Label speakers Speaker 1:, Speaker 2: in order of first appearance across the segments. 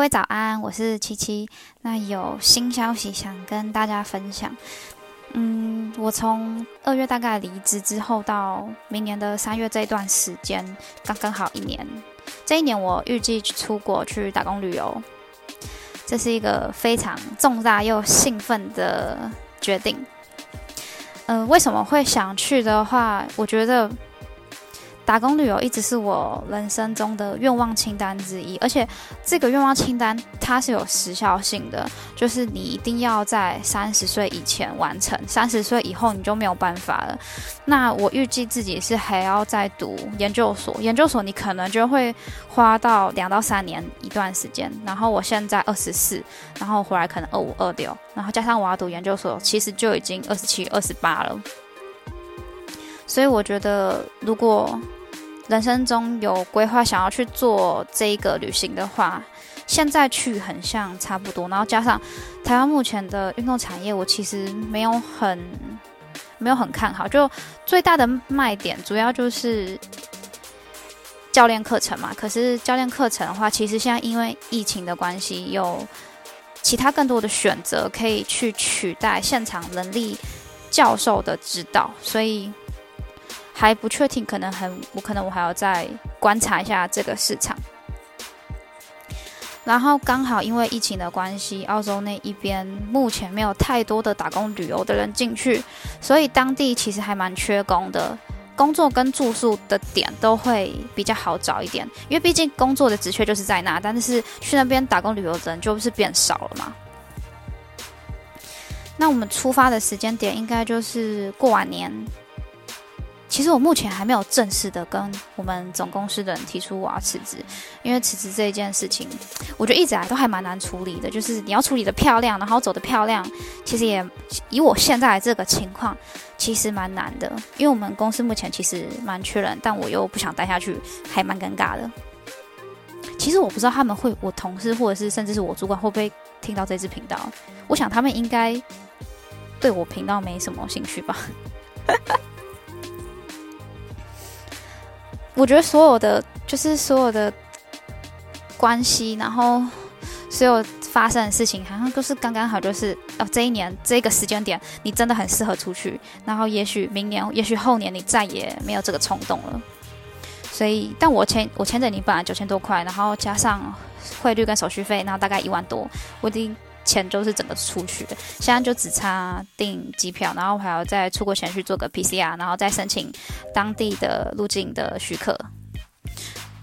Speaker 1: 各位早安，我是七七。那有新消息想跟大家分享。嗯，我从二月大概离职之后，到明年的三月这一段时间，刚刚好一年。这一年我预计出国去打工旅游，这是一个非常重大又兴奋的决定。嗯，为什么会想去的话，我觉得。打工旅游一直是我人生中的愿望清单之一，而且这个愿望清单它是有时效性的，就是你一定要在三十岁以前完成，三十岁以后你就没有办法了。那我预计自己是还要再读研究所，研究所你可能就会花到两到三年一段时间。然后我现在二十四，然后回来可能二五二六，然后加上我要读研究所，其实就已经二十七、二十八了。所以我觉得如果人生中有规划想要去做这一个旅行的话，现在去很像差不多。然后加上台湾目前的运动产业，我其实没有很没有很看好。就最大的卖点主要就是教练课程嘛。可是教练课程的话，其实现在因为疫情的关系，有其他更多的选择可以去取代现场能力教授的指导，所以。还不确定，可能很，我可能我还要再观察一下这个市场。然后刚好因为疫情的关系，澳洲那一边目前没有太多的打工旅游的人进去，所以当地其实还蛮缺工的，工作跟住宿的点都会比较好找一点，因为毕竟工作的职缺就是在那，但是去那边打工旅游的人就是变少了嘛。那我们出发的时间点应该就是过完年。其实我目前还没有正式的跟我们总公司的人提出我要辞职，因为辞职这一件事情，我觉得一直来都还蛮难处理的。就是你要处理的漂亮，然后走的漂亮，其实也以我现在这个情况，其实蛮难的。因为我们公司目前其实蛮缺人，但我又不想待下去，还蛮尴尬的。其实我不知道他们会，我同事或者是甚至是我主管会不会听到这支频道。我想他们应该对我频道没什么兴趣吧。我觉得所有的就是所有的关系，然后所有发生的事情，好像都是刚刚好，就是哦，这一年这个时间点，你真的很适合出去。然后也许明年，也许后年，你再也没有这个冲动了。所以，但我签我签着你本来九千多块，然后加上汇率跟手续费，然后大概一万多，我已经钱都是整个出去的。现在就只差订机票，然后还要再出国前去做个 PCR，然后再申请当地的入境的许可。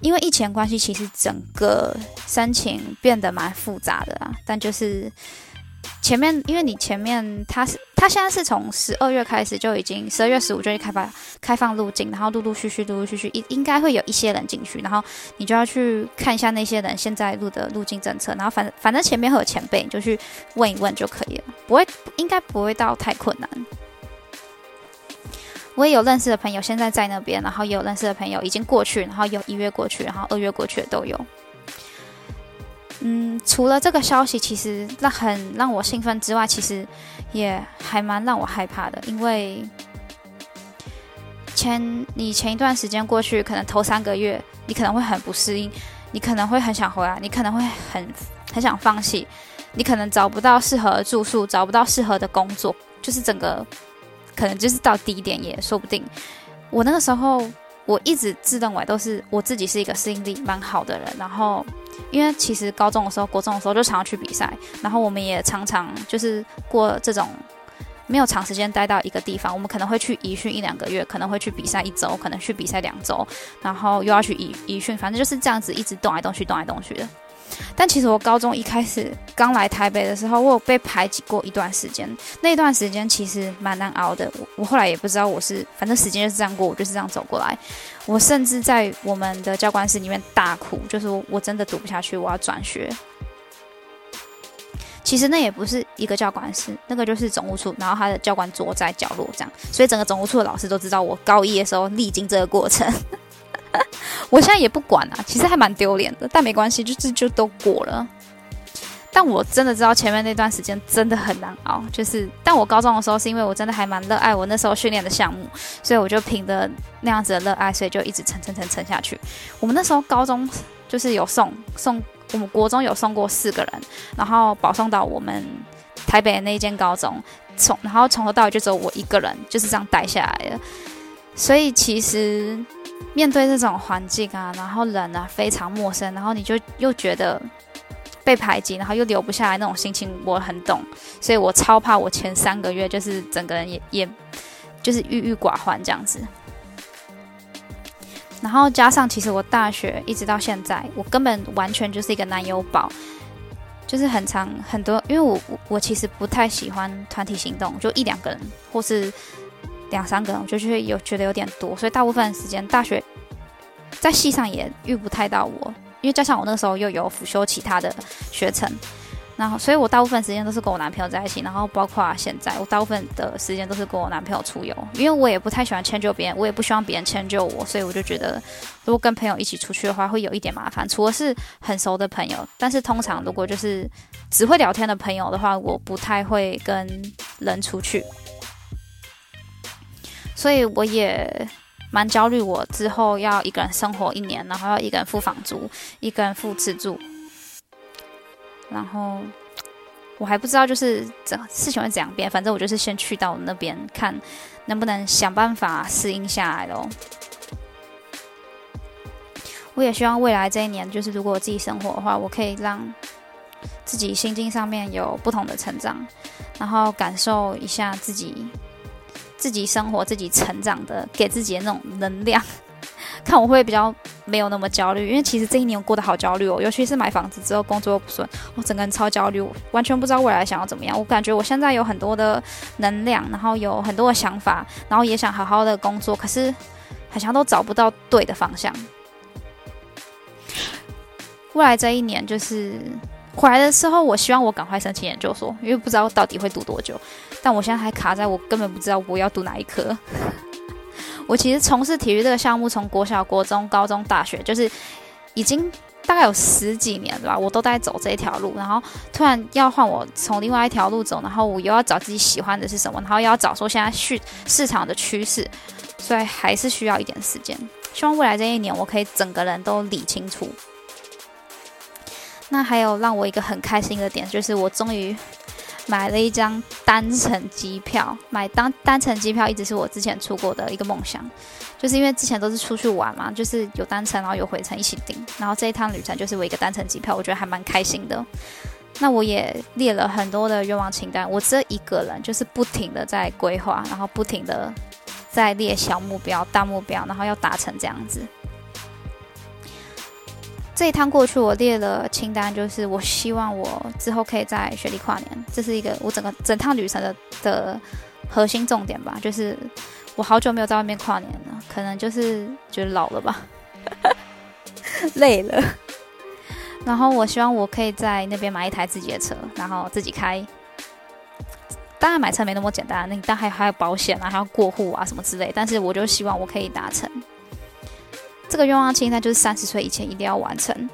Speaker 1: 因为疫情关系，其实整个申请变得蛮复杂的啊。但就是前面，因为你前面它是它现在是从十二月开始就已经十二月十五就会开发开放入境，然后陆陆续续陆陆续续应应该会有一些人进去，然后你就要去看一下那些人现在入的入境政策，然后反反正前面会有前辈，你就去问一问就可以了，不会应该不会到太困难。我也有认识的朋友现在在那边，然后也有认识的朋友已经过去，然后有一月过去，然后二月过去的都有。嗯，除了这个消息，其实那很让我兴奋之外，其实也还蛮让我害怕的，因为前你前一段时间过去，可能头三个月你可能会很不适应，你可能会很想回来，你可能会很很想放弃，你可能找不到适合的住宿，找不到适合的工作，就是整个。可能就是到低点也说不定。我那个时候，我一直自认为都是我自己是一个适应力蛮好的人。然后，因为其实高中的时候、国中的时候就常常去比赛，然后我们也常常就是过这种没有长时间待到一个地方，我们可能会去集训一两个月，可能会去比赛一周，可能去比赛两周，然后又要去集集训，反正就是这样子一直动来动去、动来动去的。但其实我高中一开始刚来台北的时候，我有被排挤过一段时间。那段时间其实蛮难熬的。我我后来也不知道我是，反正时间就是这样过，我就是这样走过来。我甚至在我们的教官室里面大哭，就是我真的读不下去，我要转学。其实那也不是一个教官室，那个就是总务处，然后他的教官坐在角落这样，所以整个总务处的老师都知道我高一的时候历经这个过程。我现在也不管啊，其实还蛮丢脸的，但没关系，就是就都过了。但我真的知道前面那段时间真的很难熬，就是，但我高中的时候是因为我真的还蛮热爱我那时候训练的项目，所以我就凭着那样子的热爱，所以就一直撑撑撑撑下去。我们那时候高中就是有送送我们国中有送过四个人，然后保送到我们台北的那一间高中，从然后从头到尾就只有我一个人，就是这样待下来的。所以其实面对这种环境啊，然后人啊非常陌生，然后你就又觉得被排挤，然后又留不下来那种心情，我很懂。所以我超怕我前三个月就是整个人也 也就是郁郁寡欢这样子。然后加上，其实我大学一直到现在，我根本完全就是一个男友宝，就是很长很多，因为我我其实不太喜欢团体行动，就一两个人或是两三个人，我就觉得有觉得有点多，所以大部分时间大学在系上也遇不太到我，因为加上我那时候又有辅修其他的学程。然后，所以我大部分时间都是跟我男朋友在一起，然后包括现在，我大部分的时间都是跟我男朋友出游，因为我也不太喜欢迁就别人，我也不希望别人迁就我，所以我就觉得，如果跟朋友一起出去的话，会有一点麻烦。除了是很熟的朋友，但是通常如果就是只会聊天的朋友的话，我不太会跟人出去，所以我也蛮焦虑，我之后要一个人生活一年，然后要一个人付房租，一个人付吃住。然后我还不知道就是怎事情会怎样变，反正我就是先去到那边看能不能想办法适应下来咯。我也希望未来这一年，就是如果我自己生活的话，我可以让自己心境上面有不同的成长，然后感受一下自己自己生活、自己成长的给自己的那种能量。看我会比较没有那么焦虑，因为其实这一年我过得好焦虑哦，尤其是买房子之后工作又不顺，我整个人超焦虑，完全不知道未来想要怎么样。我感觉我现在有很多的能量，然后有很多的想法，然后也想好好的工作，可是好像都找不到对的方向。未来这一年就是回来的时候，我希望我赶快申请研究所，因为不知道到底会读多久。但我现在还卡在我根本不知道我要读哪一科。我其实从事体育这个项目，从国小、国中、高中、大学，就是已经大概有十几年了吧，我都在走这一条路。然后突然要换我从另外一条路走，然后我又要找自己喜欢的是什么，然后又要找说现在市市场的趋势，所以还是需要一点时间。希望未来这一年，我可以整个人都理清楚。那还有让我一个很开心的点，就是我终于。买了一张单程机票，买单单程机票一直是我之前出国的一个梦想，就是因为之前都是出去玩嘛，就是有单程然后有回程一起订，然后这一趟旅程就是我一个单程机票，我觉得还蛮开心的。那我也列了很多的愿望清单，我这一个人就是不停的在规划，然后不停的在列小目标、大目标，然后要达成这样子。这一趟过去，我列了清单，就是我希望我之后可以在雪地跨年，这是一个我整个整趟旅程的的核心重点吧。就是我好久没有在外面跨年了，可能就是觉得老了吧，累了。然后我希望我可以在那边买一台自己的车，然后自己开。当然买车没那么简单，那但还还有保险啊，还要过户啊什么之类。但是我就希望我可以达成。这个愿望清单就是三十岁以前一定要完成。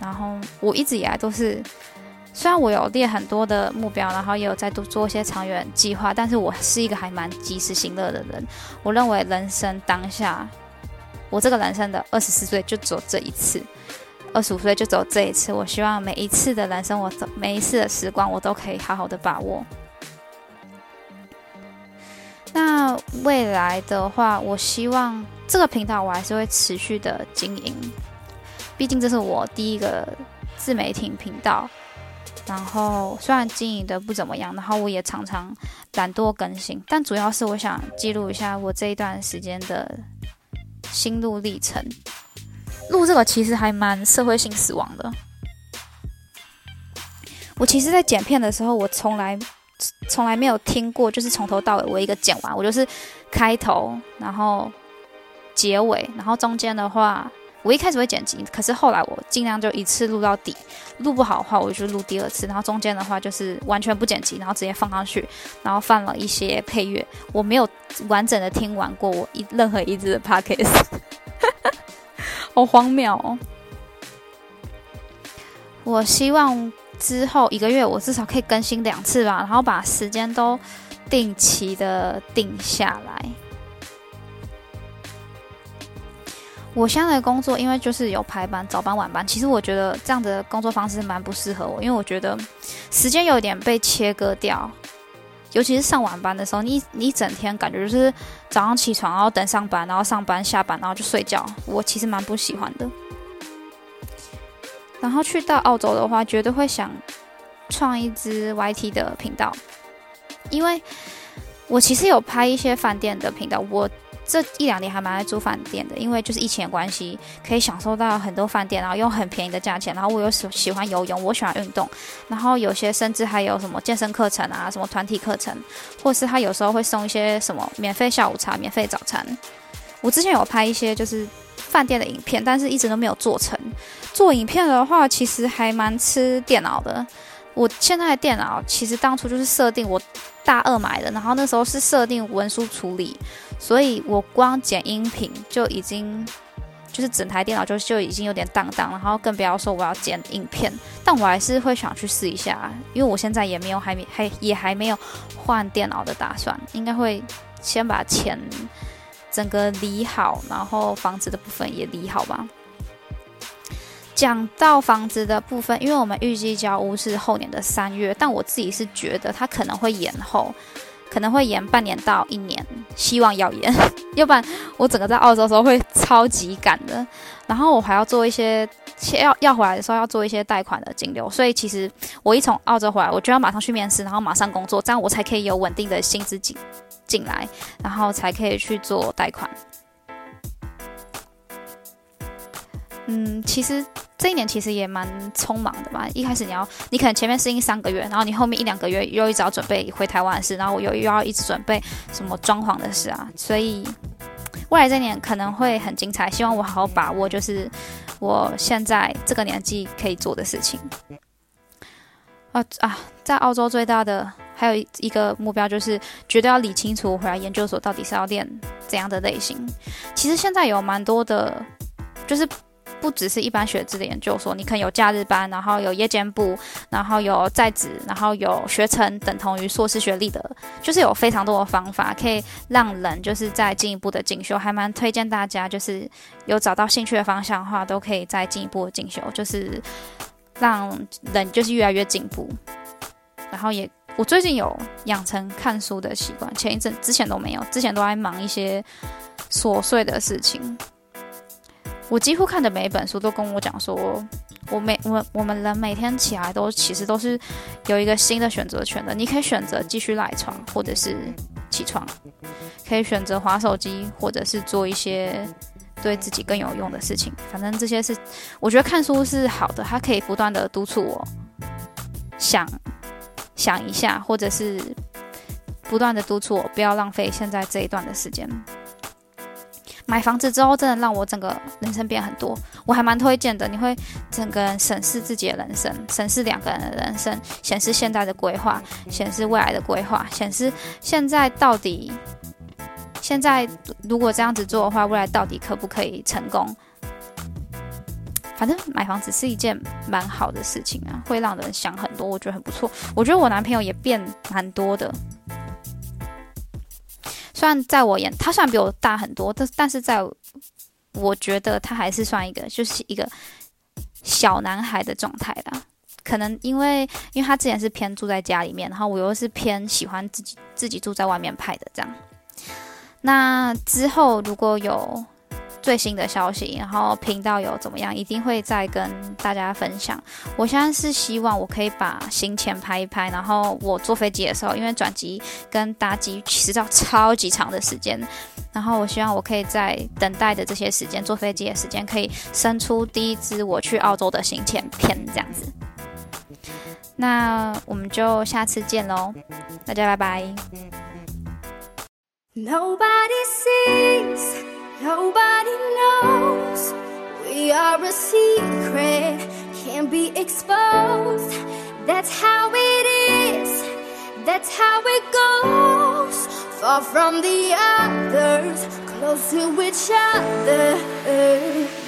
Speaker 1: 然后我一直以来都是，虽然我有列很多的目标，然后也有在多做一些长远计划，但是我是一个还蛮及时行乐的人。我认为人生当下，我这个人生的二十四岁就只有这一次，二十五岁就只有这一次。我希望每一次的人生，我每一次的时光，我都可以好好的把握。那未来的话，我希望。这个频道我还是会持续的经营，毕竟这是我第一个自媒体频道。然后虽然经营的不怎么样，然后我也常常懒惰更新，但主要是我想记录一下我这一段时间的心路历程。录这个其实还蛮社会性死亡的。我其实，在剪片的时候，我从来从来没有听过，就是从头到尾我一个剪完，我就是开头，然后。结尾，然后中间的话，我一开始会剪辑，可是后来我尽量就一次录到底，录不好的话，我就录第二次，然后中间的话就是完全不剪辑，然后直接放上去，然后放了一些配乐，我没有完整的听完过我一任何一支的 podcast，好荒谬哦！我希望之后一个月我至少可以更新两次吧，然后把时间都定期的定下来。我现在的工作，因为就是有排班、早班、晚班，其实我觉得这样的工作方式蛮不适合我，因为我觉得时间有点被切割掉，尤其是上晚班的时候，你你整天感觉就是早上起床，然后等上班，然后上班下班，然后就睡觉，我其实蛮不喜欢的。然后去到澳洲的话，绝对会想创一支 YT 的频道，因为我其实有拍一些饭店的频道，我。这一两年还蛮爱住饭店的，因为就是疫情的关系，可以享受到很多饭店，然后用很便宜的价钱。然后我又喜喜欢游泳，我喜欢运动，然后有些甚至还有什么健身课程啊，什么团体课程，或是他有时候会送一些什么免费下午茶、免费早餐。我之前有拍一些就是饭店的影片，但是一直都没有做成。做影片的话，其实还蛮吃电脑的。我现在的电脑其实当初就是设定我大二买的，然后那时候是设定文书处理，所以我光剪音频就已经就是整台电脑就就已经有点荡荡，然后更不要说我要剪影片。但我还是会想去试一下，因为我现在也没有还没还也还没有换电脑的打算，应该会先把钱整个理好，然后房子的部分也理好吧。讲到房子的部分，因为我们预计交屋是后年的三月，但我自己是觉得它可能会延后，可能会延半年到一年，希望要延，要不然我整个在澳洲的时候会超级赶的。然后我还要做一些要要回来的时候要做一些贷款的金流，所以其实我一从澳洲回来，我就要马上去面试，然后马上工作，这样我才可以有稳定的薪资进进来，然后才可以去做贷款。嗯，其实。这一年其实也蛮匆忙的吧。一开始你要，你可能前面适应三个月，然后你后面一两个月又一直要准备回台湾的事，然后我又又要一直准备什么装潢的事啊。所以未来这一年可能会很精彩，希望我好好把握，就是我现在这个年纪可以做的事情。啊啊，在澳洲最大的还有一个目标就是绝对要理清楚回来研究所到底是要练怎样的类型。其实现在有蛮多的，就是。不只是一般学制的研究所，你可能有假日班，然后有夜间部，然后有在职，然后有学程等同于硕士学历的，就是有非常多的方法可以让人就是在进一步的进修，还蛮推荐大家，就是有找到兴趣的方向的话，都可以再进一步的进修，就是让人就是越来越进步。然后也，我最近有养成看书的习惯，前一阵之前都没有，之前都在忙一些琐碎的事情。我几乎看的每一本书都跟我讲说，我每我我们人每天起来都其实都是有一个新的选择权的。你可以选择继续赖床，或者是起床；可以选择划手机，或者是做一些对自己更有用的事情。反正这些是我觉得看书是好的，它可以不断的督促我想想一下，或者是不断的督促我不要浪费现在这一段的时间。买房子之后，真的让我整个人生变很多，我还蛮推荐的。你会整个人审视自己的人生，审视两个人的人生，显示现在的规划，显示未来的规划，显示现在到底，现在如果这样子做的话，未来到底可不可以成功？反正买房子是一件蛮好的事情啊，会让人想很多，我觉得很不错。我觉得我男朋友也变蛮多的。虽然在我眼，他虽然比我大很多，但但是在我觉得他还是算一个，就是一个小男孩的状态的。可能因为，因为他之前是偏住在家里面，然后我又是偏喜欢自己自己住在外面拍的这样。那之后如果有。最新的消息，然后频道有怎么样，一定会再跟大家分享。我现在是希望我可以把行前拍一拍，然后我坐飞机的时候，因为转机跟搭机其实要超级长的时间，然后我希望我可以在等待的这些时间，坐飞机的时间，可以生出第一支我去澳洲的行前片这样子。那我们就下次见喽，大家拜拜。Nobody sees. Nobody knows we are a secret, can't be exposed. That's how it is, that's how it goes. Far from the others, close to each other.